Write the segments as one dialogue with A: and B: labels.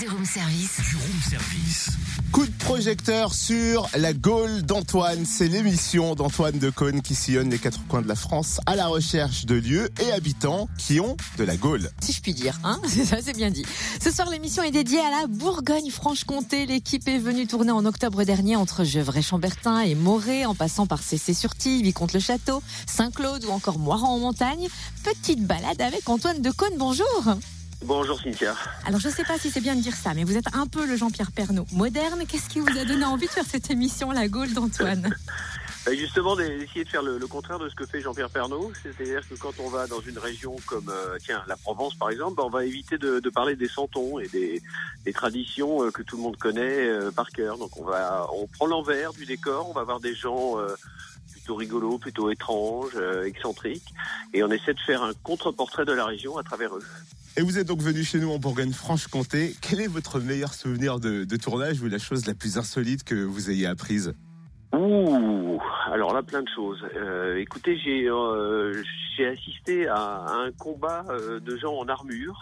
A: Du room service.
B: Du room service.
C: Coup de projecteur sur la Gaule d'Antoine. C'est l'émission d'Antoine Decaune qui sillonne les quatre coins de la France à la recherche de lieux et habitants qui ont de la Gaule.
D: Si je puis dire, hein c'est ça, c'est bien dit. Ce soir, l'émission est dédiée à la Bourgogne-Franche-Comté. L'équipe est venue tourner en octobre dernier entre Gevrey-Chambertin et Moret, en passant par Cessé-sur-Tille, Vicomte-le-Château, Saint-Claude ou encore Moiran en montagne. Petite balade avec Antoine Decaune. Bonjour.
E: Bonjour Cynthia.
D: Alors je ne sais pas si c'est bien de dire ça, mais vous êtes un peu le Jean-Pierre Pernaud moderne. Qu'est-ce qui vous a donné envie de faire cette émission La Gaule d'Antoine?
E: Bah, Justement, d'essayer de faire le, le contraire de ce que fait Jean-Pierre Pernaud, c'est-à-dire que quand on va dans une région comme euh, tiens la Provence par exemple, bah, on va éviter de, de parler des santons et des, des traditions euh, que tout le monde connaît euh, par cœur. Donc on va, on prend l'envers du décor, on va voir des gens euh, plutôt rigolos, plutôt étranges, euh, excentriques, et on essaie de faire un contre-portrait de la région à travers eux.
C: Et vous êtes donc venu chez nous en Bourgogne-Franche-Comté. Quel est votre meilleur souvenir de, tournage ou la chose la plus insolite que vous ayez apprise?
E: Ouh, alors là plein de choses. Euh, écoutez, j'ai euh, assisté à, à un combat euh, de gens en armure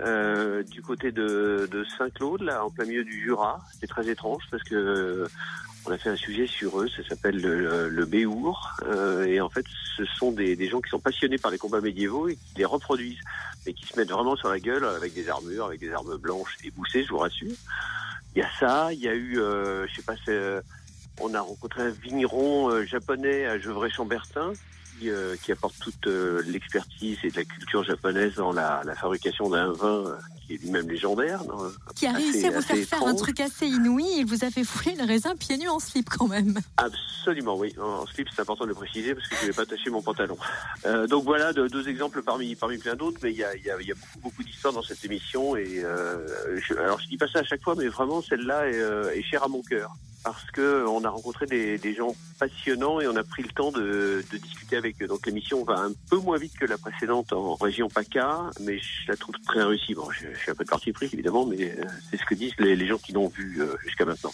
E: euh, du côté de, de Saint-Claude, là, en plein milieu du Jura. C'était très étrange parce que euh, on a fait un sujet sur eux. Ça s'appelle le, le Béour, Euh, et en fait, ce sont des, des gens qui sont passionnés par les combats médiévaux et qui les reproduisent, et qui se mettent vraiment sur la gueule avec des armures, avec des armes blanches éboussées, je vous rassure. Il y a ça. Il y a eu, euh, je sais pas, c'est euh, on a rencontré un vigneron japonais à Gevrey-Chambertin qui, euh, qui apporte toute euh, l'expertise et de la culture japonaise dans la, la fabrication d'un vin euh, qui est lui-même légendaire. non
D: Qui a réussi à vous faire faire un truc assez inouï Il vous a fait fouler le raisin pieds nus en slip quand même.
E: Absolument, oui. En slip, c'est important de le préciser parce que je ne vais pas tacher mon pantalon. Donc voilà, de- deux exemples parmi parmi plein d'autres, mais il y a, il y a, il y a beaucoup, beaucoup d'histoires dans cette émission. Et je, alors je dis pas ça à chaque fois, mais vraiment celle-là est, est chère à mon cœur parce que on a rencontré des, des gens passionnants et on a pris le temps de, de discuter avec eux. Donc l'émission va un peu moins vite que la précédente en région PACA, mais je la trouve très réussie. Bon, je, je suis un peu de parti pris évidemment, mais euh, c'est ce que disent les, les gens qui l'ont vu euh, jusqu'à maintenant.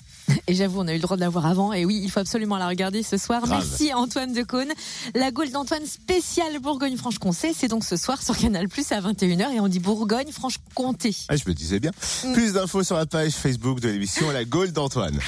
D: Et j'avoue, on a eu le droit de la voir avant. Et oui, il faut absolument la regarder ce soir.
C: Grave.
D: Merci Antoine Decaune. La Gaule d'Antoine spéciale Bourgogne-Franche-Comté. C'est donc ce soir sur Canal Plus à 21h. Et on dit Bourgogne-Franche-Comté.
C: ah, Je me disais bien.
D: Mm.
C: Plus d'infos sur la page Facebook de l'émission La Gaule d'Antoine.